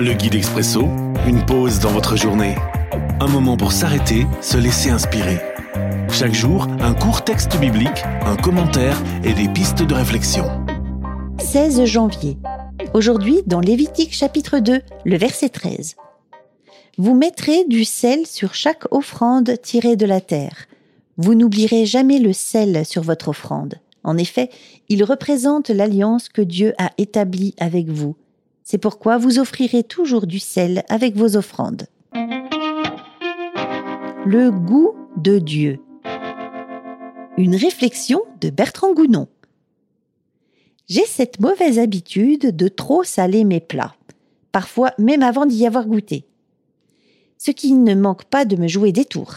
Le guide expresso, une pause dans votre journée. Un moment pour s'arrêter, se laisser inspirer. Chaque jour, un court texte biblique, un commentaire et des pistes de réflexion. 16 janvier. Aujourd'hui, dans Lévitique chapitre 2, le verset 13. Vous mettrez du sel sur chaque offrande tirée de la terre. Vous n'oublierez jamais le sel sur votre offrande. En effet, il représente l'alliance que Dieu a établie avec vous. C'est pourquoi vous offrirez toujours du sel avec vos offrandes. Le goût de Dieu. Une réflexion de Bertrand Gounon. J'ai cette mauvaise habitude de trop saler mes plats, parfois même avant d'y avoir goûté. Ce qui ne manque pas de me jouer des tours.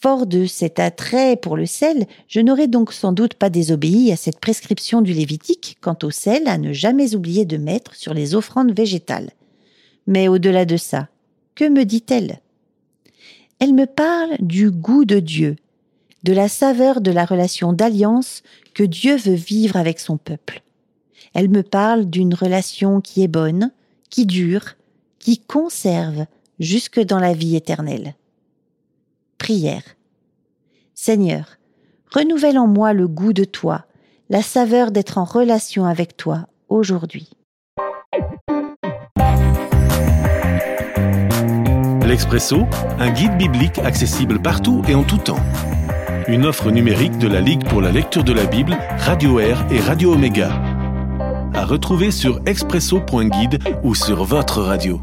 Fort de cet attrait pour le sel, je n'aurais donc sans doute pas désobéi à cette prescription du Lévitique quant au sel à ne jamais oublier de mettre sur les offrandes végétales. Mais au-delà de ça, que me dit-elle? Elle me parle du goût de Dieu, de la saveur de la relation d'alliance que Dieu veut vivre avec son peuple. Elle me parle d'une relation qui est bonne, qui dure, qui conserve jusque dans la vie éternelle. Prière. Seigneur, renouvelle en moi le goût de toi, la saveur d'être en relation avec toi aujourd'hui. L'Expresso, un guide biblique accessible partout et en tout temps. Une offre numérique de la Ligue pour la lecture de la Bible, Radio Air et Radio Omega. À retrouver sur expresso.guide ou sur votre radio.